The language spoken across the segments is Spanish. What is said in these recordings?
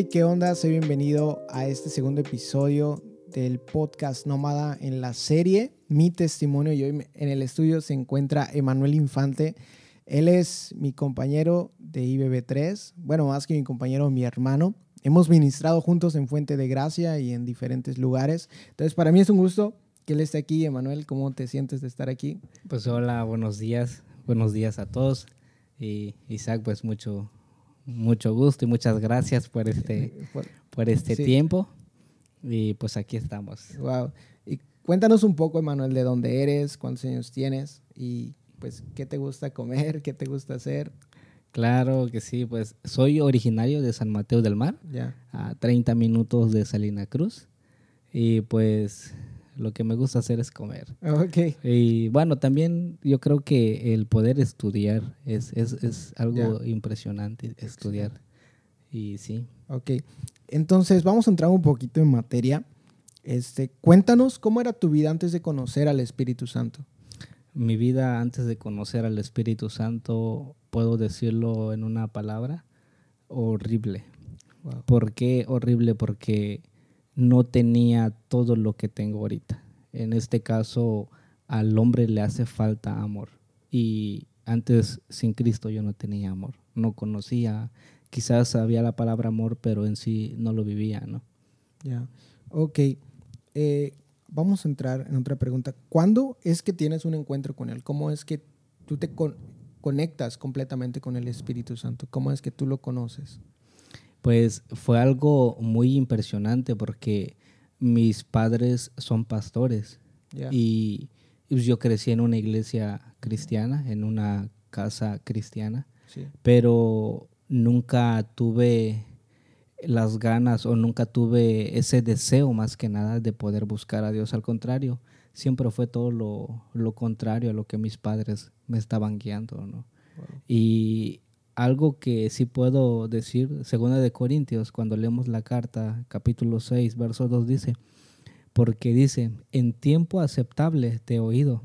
Hey, ¿qué onda? Soy bienvenido a este segundo episodio del podcast Nómada en la serie Mi Testimonio. Y hoy en el estudio se encuentra Emanuel Infante. Él es mi compañero de IBB3, bueno, más que mi compañero, mi hermano. Hemos ministrado juntos en Fuente de Gracia y en diferentes lugares. Entonces, para mí es un gusto que él esté aquí. Emanuel, ¿cómo te sientes de estar aquí? Pues hola, buenos días. Buenos días a todos. Y Isaac, pues mucho, mucho gusto y muchas gracias por este, por, este tiempo. Y pues aquí estamos. Wow. Y cuéntanos un poco, Emanuel, de dónde eres, cuántos años tienes y pues qué te gusta comer, qué te gusta hacer. Claro que sí, pues soy originario de San Mateo del Mar, Ya. a 30 minutos de Salina Cruz. Y pues lo que me gusta hacer es comer. Ok. Y bueno, también yo creo que el poder estudiar es, es, es algo impresionante, estudiar. Y sí. Ok. Entonces, vamos a entrar un poquito en materia. Este, cuéntanos cómo era tu vida antes de conocer al Espíritu Santo. Mi vida antes de conocer al Espíritu Santo, puedo decirlo en una palabra, horrible. Wow. ¿Por qué horrible? Porque no tenía todo lo que tengo ahorita. En este caso, al hombre le hace falta amor. Y antes, sin Cristo, yo no tenía amor. No conocía, quizás sabía la palabra amor, pero en sí no lo vivía, ¿no? Ya. Ok. Eh, vamos a entrar en otra pregunta. ¿Cuándo es que tienes un encuentro con Él? ¿Cómo es que tú te con- conectas completamente con el Espíritu Santo? ¿Cómo es que tú lo conoces? Pues fue algo muy impresionante porque mis padres son pastores. Y pues, yo crecí en una iglesia cristiana, en una casa cristiana, Sí. pero nunca tuve las ganas o nunca tuve ese deseo más que nada de poder buscar a Dios. Al contrario, siempre fue todo lo, lo contrario a lo que mis padres me estaban guiando, ¿no? Wow. Y algo que sí puedo decir, segunda de Corintios, cuando leemos la carta, capítulo 6, verso 2 dice, porque dice, en tiempo aceptable te he oído,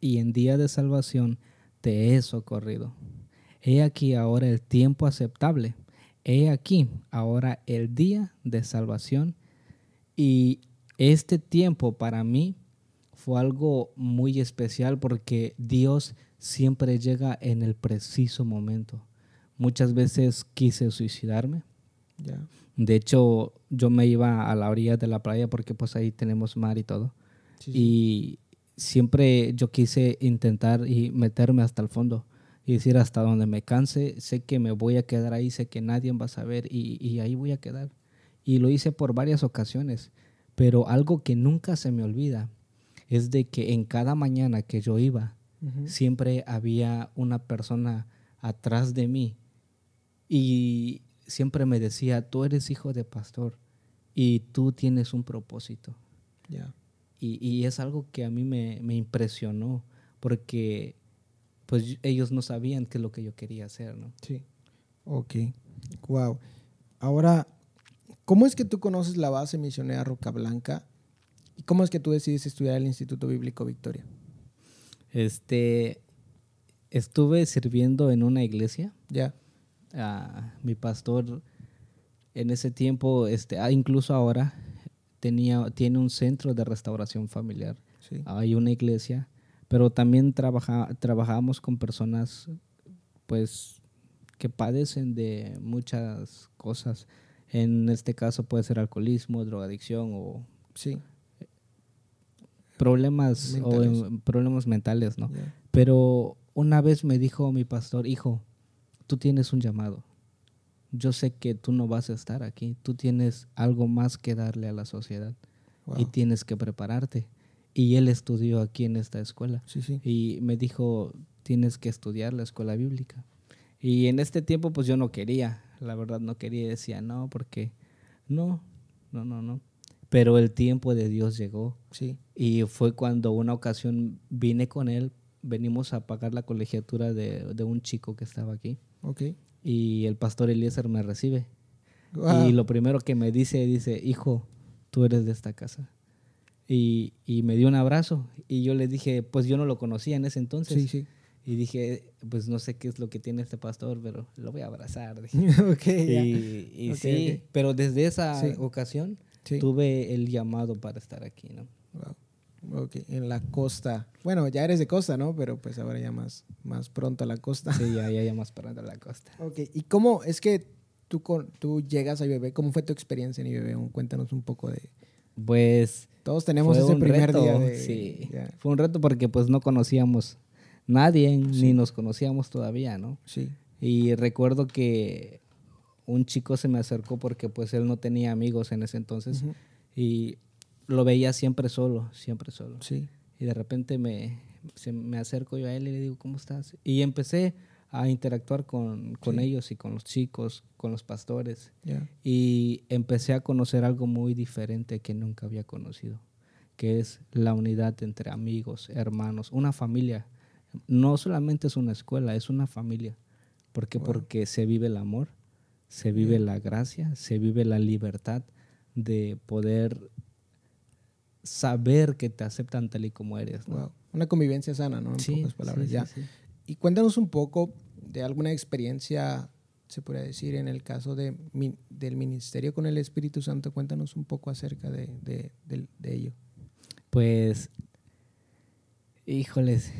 y en día de salvación te he socorrido. He aquí ahora el tiempo aceptable, he aquí ahora el día de salvación, y este tiempo para mí fue algo muy especial porque Dios siempre llega en el preciso momento. Muchas veces quise suicidarme. Ya. De hecho, yo me iba a la orilla de la playa porque pues ahí tenemos mar y todo. Sí, sí. Y siempre yo quise intentar y meterme hasta el fondo y decir hasta donde me canse, sé que me voy a quedar ahí, sé que nadie va a saber y, y ahí voy a quedar. Y lo hice por varias ocasiones, pero algo que nunca se me olvida es de que en cada mañana que yo iba, Ujú. siempre había una persona atrás de mí y siempre me decía, tú eres hijo de pastor y tú tienes un propósito. Ya. Y, y es algo que a mí me, me impresionó porque pues ellos no sabían qué es lo que yo quería hacer, ¿no? Sí. Ok. Wow. Ahora, ¿cómo es que tú conoces la base misionera Roca Blanca? ¿Y cómo es que tú decides estudiar el Instituto Bíblico Victoria? Este, estuve sirviendo en una iglesia Ya. Mi pastor en ese tiempo, este, ah, incluso ahora, tenía, tiene un centro de restauración familiar. Sí. Hay una iglesia, pero también trabaja, trabajamos con personas, pues, que padecen de muchas cosas. En este caso puede ser alcoholismo, drogadicción o Sí. problemas, o, Mentales. em, problemas mentales, ¿no? Pero una vez me dijo mi pastor, hijo, tú tienes un llamado. Yo sé que tú no vas a estar aquí. Tú tienes algo más que darle a la sociedad y tienes que prepararte. Y él estudió aquí en esta escuela Sí, sí. y me dijo, tienes que estudiar la escuela bíblica. Y en este tiempo pues yo no quería, la verdad no quería, decía no, porque no, no, no, no. Pero el tiempo de Dios llegó Sí. y fue cuando una ocasión vine con él, venimos a pagar la colegiatura de, de un chico que estaba aquí Ok. y el pastor Eliezer me recibe. Wow. Y lo primero que me dice, dice, hijo, tú eres de esta casa. Y, y me dio un abrazo y yo le dije, pues yo no lo conocía en ese entonces. Sí, sí. Y dije, pues no sé qué es lo que tiene este pastor, pero lo voy a abrazar. ok, ya. Y, y Ok, sí, ok. pero desde esa Sí. ocasión tuve el llamado para estar aquí, ¿no? Wow. Ok, en la costa. Bueno, ya eres de costa, ¿no? Pero pues ahora ya más, más pronto a la costa. Sí, ya, ya, ya más parando la costa. Ok, ¿y cómo es que tú, con, tú llegas a IBB? ¿Cómo fue tu experiencia en IBB? Cuéntanos un poco de... Pues Todos tenemos ese primer reto, día de... sí. ya, Fue un reto porque pues no conocíamos nadie, ni nos conocíamos todavía, ¿no? sí, Y recuerdo que un chico se me acercó porque pues él no tenía amigos en ese entonces y lo veía siempre solo, siempre solo. sí, Y de repente me, se- me acerco yo a él y le digo, ¿cómo estás? Y empecé a interactuar con, con Sí. ellos y con los chicos, con los pastores. ya, Y empecé a conocer algo muy diferente que nunca había conocido, que es la unidad entre amigos, hermanos, una familia. No solamente es una escuela, es una familia. ¿Por qué? Wow. Porque se vive el amor, se vive Yeah. la gracia, se vive la libertad de poder saber que te aceptan tal y como eres. ¿no? wow. Una convivencia sana, ¿no? En Sí, pocas palabras, sí, ya. sí. Y cuéntanos un poco de alguna experiencia, se podría decir, en el caso de, mi- del ministerio con el Espíritu Santo. Cuéntanos un poco acerca de, de- de ello. Pues, híjoles,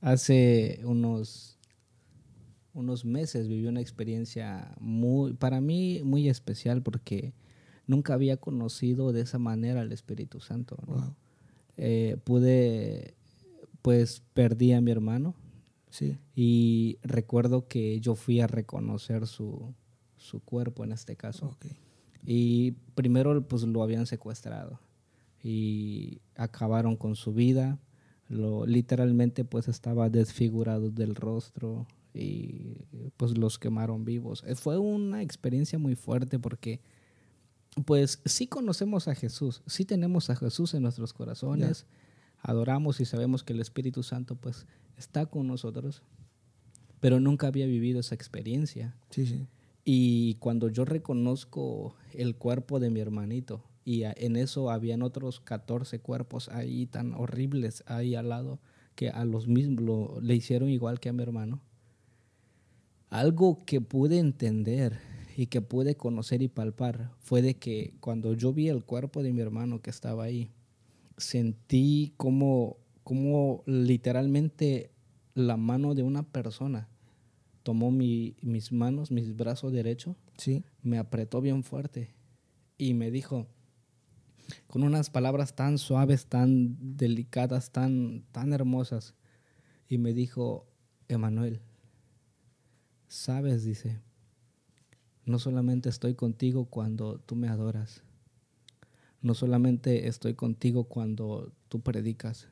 hace unos, unos meses viví una experiencia muy, para mí, muy especial porque nunca había conocido de esa manera al Espíritu Santo. ¿no? Wow. Eh, pude, pues perdí a mi hermano Sí, y recuerdo que yo fui a reconocer su, su cuerpo en este caso. ok. Y primero pues lo habían secuestrado y acabaron con su vida. Lo, literalmente pues estaba desfigurado del rostro y pues los quemaron vivos. Eh, Fue una experiencia muy fuerte porque pues sí conocemos a Jesús, sí tenemos a Jesús en nuestros corazones, adoramos y sabemos que el Espíritu Santo pues está con nosotros, pero nunca había vivido esa experiencia. Sí, sí. Y cuando yo reconozco el cuerpo de mi hermanito, y en eso habían otros 14 cuerpos ahí tan horribles ahí al lado, que a los mismos lo- le hicieron igual que a mi hermano, algo que pude entender y que pude conocer y palpar fue de que cuando yo vi el cuerpo de mi hermano que estaba ahí, sentí como, como literalmente la mano de una persona tomó mi- mis manos, mis brazos derechos, Sí, me apretó bien fuerte y me dijo con unas palabras tan suaves, tan delicadas, tan, tan hermosas, y me dijo, Emanuel, sabes, dice, no solamente estoy contigo cuando tú me adoras, no solamente estoy contigo cuando tú predicas,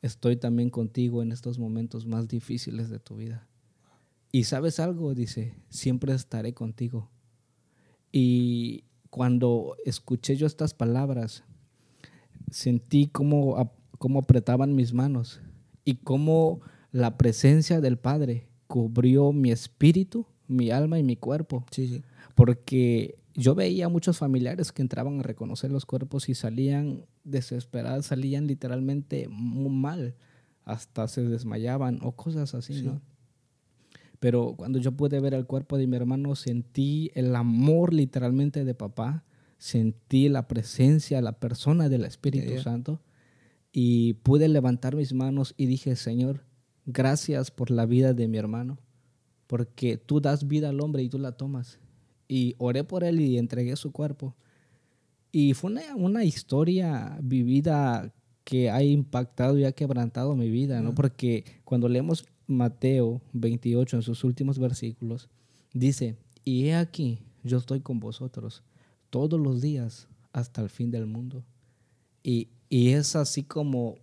estoy también contigo en estos momentos más difíciles de tu vida. Y sabes algo, dice, siempre estaré contigo. Y cuando escuché yo estas palabras, sentí cómo, cómo apretaban mis manos y cómo la presencia del Padre cubrió mi espíritu, mi alma y mi cuerpo. sí, sí. Porque yo veía muchos familiares que entraban a reconocer los cuerpos y salían desesperados, salían literalmente muy mal, hasta se desmayaban o cosas así, Sí. ¿no? Pero cuando yo pude ver el cuerpo de mi hermano, sentí el amor literalmente de papá, sentí la presencia, la persona del Espíritu ya. Santo y pude levantar mis manos y dije, Señor, gracias por la vida de mi hermano, porque tú das vida al hombre y tú la tomas. Y oré por él y entregué su cuerpo. Y fue una, una historia vivida que ha impactado y ha quebrantado mi vida, ¿no? Porque cuando leemos Mateo 28 en sus últimos versículos, dice, y he aquí, yo estoy con vosotros todos los días hasta el fin del mundo. Y, y es así como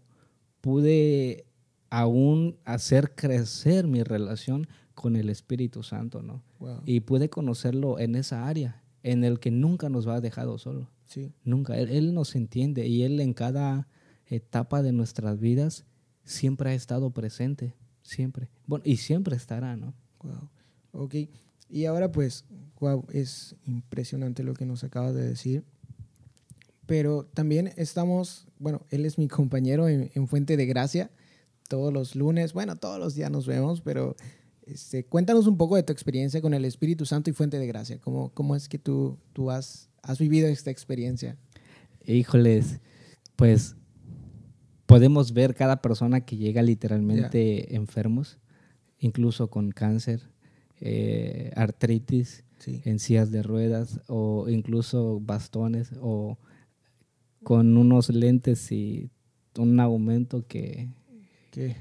pude aún hacer crecer mi relación con el Espíritu Santo, ¿no? Wow. Y pude conocerlo en esa área, en el que nunca nos ha dejado solo. Sí, Nunca. Él, él nos entiende y Él en cada etapa de nuestras vidas siempre ha estado presente. Siempre. Bueno, y siempre estará, ¿no? wow. Ok. Y ahora pues, wow, es impresionante lo que nos acabas de decir. Pero también estamos, bueno, él es mi compañero en, en Fuente de Gracia. todos los lunes, bueno, todos los días nos vemos, pero este, cuéntanos un poco de tu experiencia con el Espíritu Santo y Fuente de Gracia. ¿Cómo, cómo es que tú, tú has, has vivido esta experiencia? Híjoles, pues podemos ver cada persona que llega literalmente enfermos, incluso con cáncer, eh, artritis, en sillas de ruedas o incluso bastones o con unos lentes y un aumento que...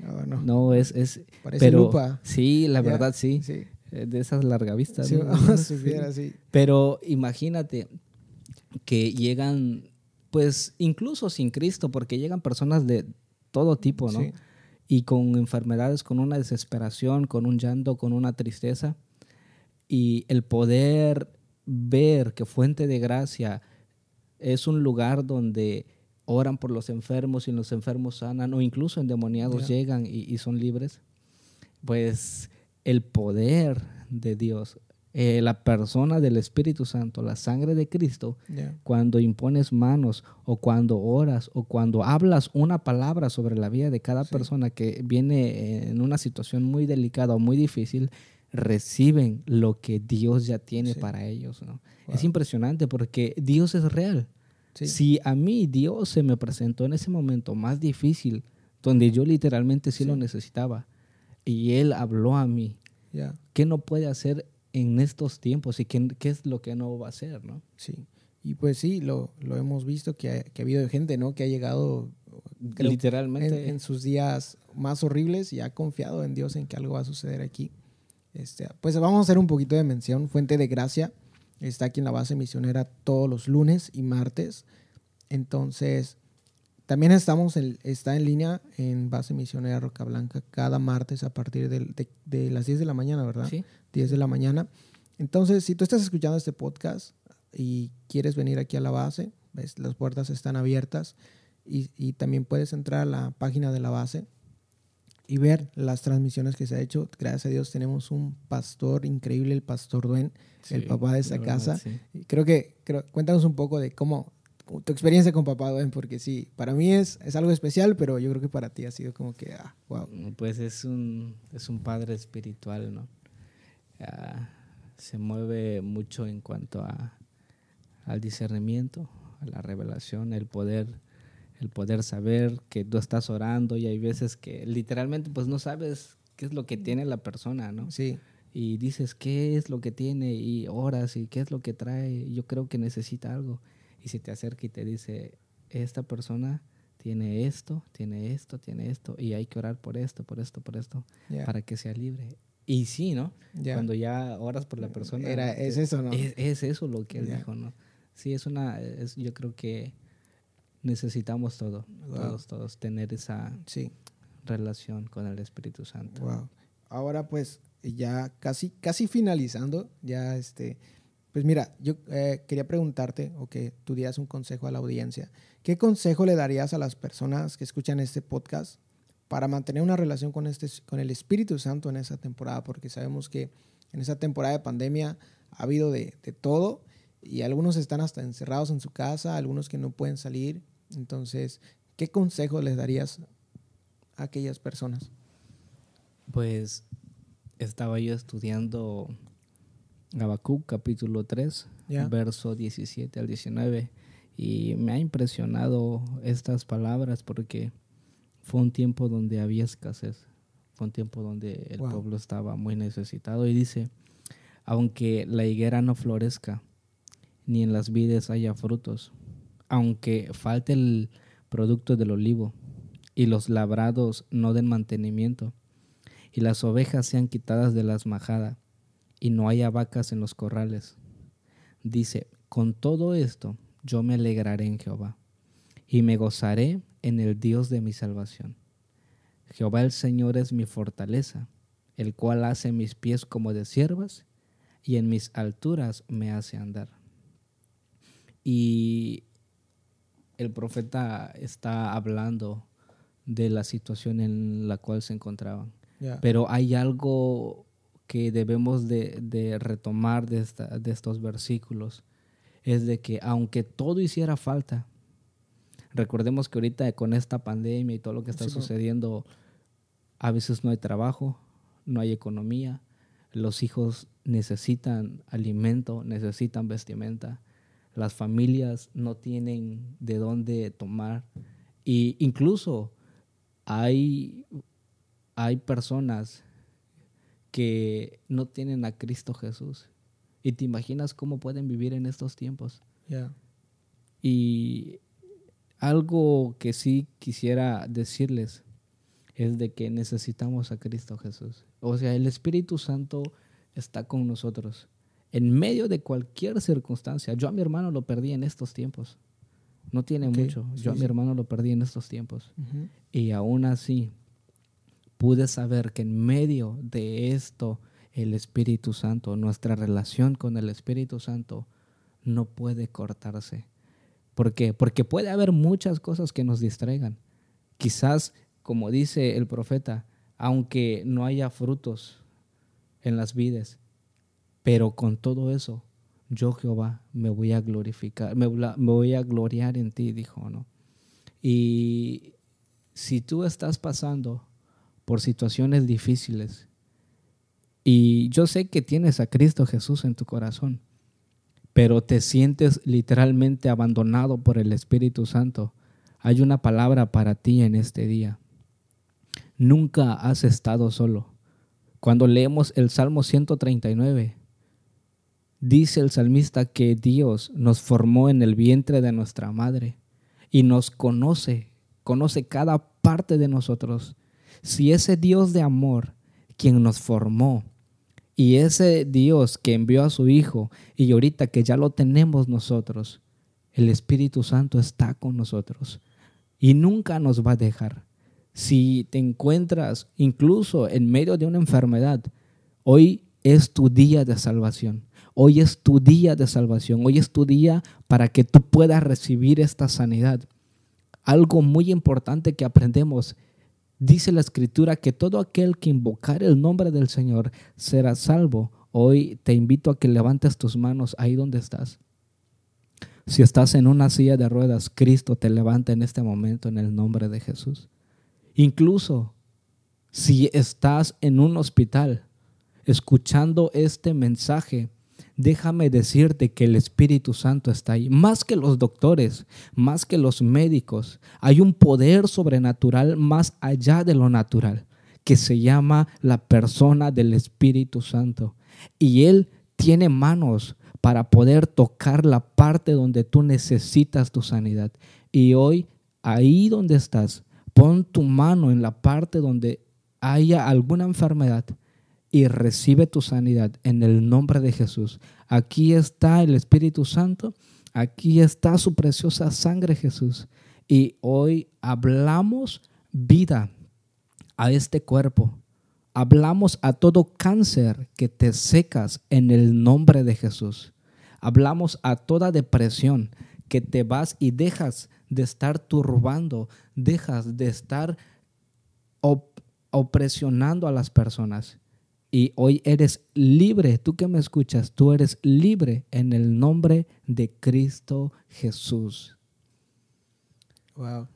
Ah, no. no. es... es Parece pero, lupa. Sí, la verdad sí. Eh, de esas largavistas. Sí, Pero imagínate que llegan, pues incluso sin Cristo, porque llegan personas de todo tipo, ¿no? Y con enfermedades, con una desesperación, con un llanto, con una tristeza. Y el poder ver que Fuente de Gracia es un lugar donde oran por los enfermos y los enfermos sanan, o incluso endemoniados llegan y, son libres, pues el poder de Dios, eh, la persona del Espíritu Santo, la sangre de Cristo, cuando impones manos o cuando oras o cuando hablas una palabra sobre la vida de cada persona que viene en una situación muy delicada o muy difícil, reciben lo que Dios ya tiene para ellos. Es impresionante porque Dios es real. Si a mí Dios se me presentó en ese momento más difícil, donde yo literalmente sí, lo necesitaba, y Él habló a mí, ¿qué no puede hacer en estos tiempos y qué, qué, es lo que no va a hacer? ¿no? Sí, y pues sí, lo, lo hemos visto que ha, que ha, habido gente ¿no? que ha llegado literalmente en, sus días más horribles y ha confiado en Dios en que algo va a suceder aquí. Este, pues vamos a hacer un poquito de mención, Fuente de Gracia Está aquí en la base misionera todos los lunes y martes. Entonces, también estamos está en línea en base misionera Roca Blanca cada martes a partir de, las 10 de la mañana, ¿verdad? Sí. 10 de la mañana. Entonces, si tú estás escuchando este podcast y quieres venir aquí a la base, ves, las puertas están abiertas y, y también puedes entrar a la página de la base y ver las transmisiones que se ha hecho. Gracias a Dios tenemos un pastor increíble, el pastor Duen, el papá de esa casa. Creo que, cuéntanos un poco de cómo, tu experiencia con papá Duen, porque sí, para mí es, es algo especial, pero yo creo que para ti ha sido como que, ah, wow. Pues es un, es un padre espiritual, ¿no? Ah, se mueve mucho en cuanto a, al discernimiento, a la revelación, el poder el poder saber que tú estás orando y hay veces que literalmente pues no sabes qué es lo que tiene la persona, ¿no? Sí. Y dices qué es lo que tiene y oras y qué es lo que trae, yo creo que necesita algo. Y si te acerca y te dice, esta persona tiene esto, tiene esto, tiene esto, y hay que orar por esto, por esto, por esto, para que sea libre. Y sí, ¿no? Cuando ya oras por la persona. Era, es eso, ¿no? Es, eso lo que él dijo, ¿no? Sí, es una, es, yo creo que necesitamos todo, todos, todos, tener esa relación con el Espíritu Santo. Wow. Ahora pues ya casi, casi finalizando, ya este, pues mira, yo eh, quería preguntarte o que tú dieras un consejo a la audiencia. ¿Qué consejo le darías a las personas que escuchan este podcast para mantener una relación con, este, con el Espíritu Santo en esa temporada? Porque sabemos que en esa temporada de pandemia ha habido de, de todo y algunos están hasta encerrados en su casa, algunos que no pueden salir entonces, ¿qué consejo les darías a aquellas personas? Pues estaba yo estudiando Habacuc capítulo 3, verso 17 al 19, y me ha impresionado estas palabras porque fue un tiempo donde había escasez, fue un tiempo donde el pueblo estaba muy necesitado y dice, aunque la higuera no florezca, ni en las vides haya frutos, aunque falte el producto del olivo y los labrados no den mantenimiento, y las ovejas sean quitadas de las majadas, y no haya vacas en los corrales. Dice, con todo esto yo me alegraré en Jehová, y me gozaré en el Dios de mi salvación. Jehová el Señor es mi fortaleza, el cual hace mis pies como de siervas, y en mis alturas me hace andar. Y el profeta está hablando de la situación en la cual se encontraban. Pero hay algo que debemos de, retomar de, de, estos versículos, es de que aunque todo hiciera falta, recordemos que ahorita con esta pandemia y todo lo que está sucediendo, a veces no hay trabajo, no hay economía, los hijos necesitan alimento, necesitan vestimenta, las familias no tienen de dónde tomar y incluso hay, hay personas que no tienen a Cristo Jesús. Y te imaginas cómo pueden vivir en estos tiempos. Y algo que sí quisiera decirles es de que necesitamos a Cristo Jesús. O sea, el Espíritu Santo está con nosotros en medio de cualquier circunstancia. Yo a mi hermano lo perdí en estos tiempos. No tiene mucho. Yo a mi hermano lo perdí en estos tiempos. Y aún así, pude saber que en medio de esto, el Espíritu Santo, nuestra relación con el Espíritu Santo, no puede cortarse. ¿Por qué? Porque puede haber muchas cosas que nos distraigan. Quizás, como dice el profeta, aunque no haya frutos en las vides, pero con todo eso, yo Jehová me voy a glorificar, me, voy a gloriar en ti, dijo, ¿no? Y si tú estás pasando por situaciones difíciles y yo sé que tienes a Cristo Jesús en tu corazón, pero te sientes literalmente abandonado por el Espíritu Santo, hay una palabra para ti en este día. Nunca has estado solo. Cuando leemos el Salmo 139, Dice el salmista que Dios nos formó en el vientre de nuestra madre y nos conoce, conoce cada parte de nosotros. Si ese Dios de amor, quien nos formó, y ese Dios que envió a su Hijo, y ahorita que ya lo tenemos nosotros, el Espíritu Santo está con nosotros y nunca nos va a dejar. Si te encuentras incluso en medio de una enfermedad, hoy es tu día de salvación. Hoy es tu día de salvación. Hoy es tu día para que tú puedas recibir esta sanidad. Algo muy importante que aprendemos. Dice la escritura que todo aquel que invocar el nombre del Señor será salvo. Hoy te invito a que levantes tus manos ahí donde estás. Si estás en una silla de ruedas, Cristo te levanta en este momento en el nombre de Jesús. Incluso si estás en un hospital escuchando este mensaje, déjame decirte que el Espíritu Santo está ahí. Más que los doctores, más que los médicos, hay un poder sobrenatural más allá de lo natural, que se llama la persona del Espíritu Santo. Y Él tiene manos para poder tocar la parte donde tú necesitas tu sanidad. Y hoy, ahí donde estás, pon tu mano en la parte donde haya alguna enfermedad y recibe tu sanidad en el nombre de Jesús. Aquí está el Espíritu Santo, aquí está su preciosa sangre Jesús. Y hoy hablamos vida a este cuerpo. Hablamos a todo cáncer que te secas en el nombre de Jesús. Hablamos a toda depresión que te vas y dejas de estar turbando, dejas de estar opresionando a las personas y hoy eres libre, tú que me escuchas, tú eres libre en el nombre de Cristo Jesús. Wow,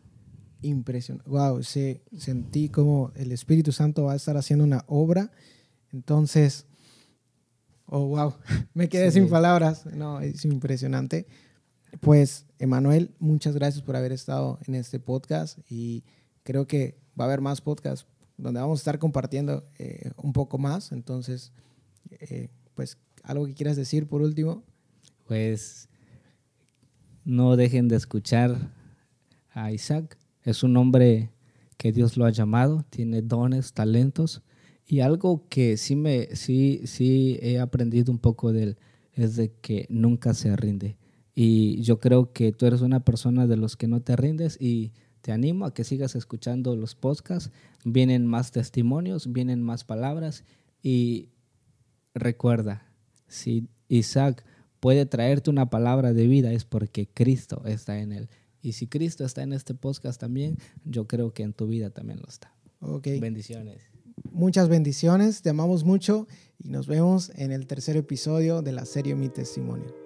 impresionante. Wow, sí, sentí como el Espíritu Santo va a estar haciendo una obra. Entonces, oh, wow, me quedé sin palabras. No, es impresionante. Pues, Emanuel, muchas gracias por haber estado en este podcast y creo que va a haber más podcasts donde vamos a estar compartiendo eh, un poco más. Entonces, eh, pues, ¿algo que quieras decir por último? Pues, no dejen de escuchar a Isaac. Es un hombre que Dios lo ha llamado, tiene dones, talentos. Y algo que sí, me, sí, sí he aprendido un poco de él es de que nunca se rinde. Y yo creo que tú eres una persona de los que no te rindes y te animo a que sigas escuchando los podcasts. Vienen más testimonios, vienen más palabras y recuerda, si Isaac puede traerte una palabra de vida es porque Cristo está en él. Y si Cristo está en este podcast también, yo creo que en tu vida también lo está. Okay. Bendiciones. Muchas bendiciones, te amamos mucho y nos vemos en el tercer episodio de la serie Mi Testimonio.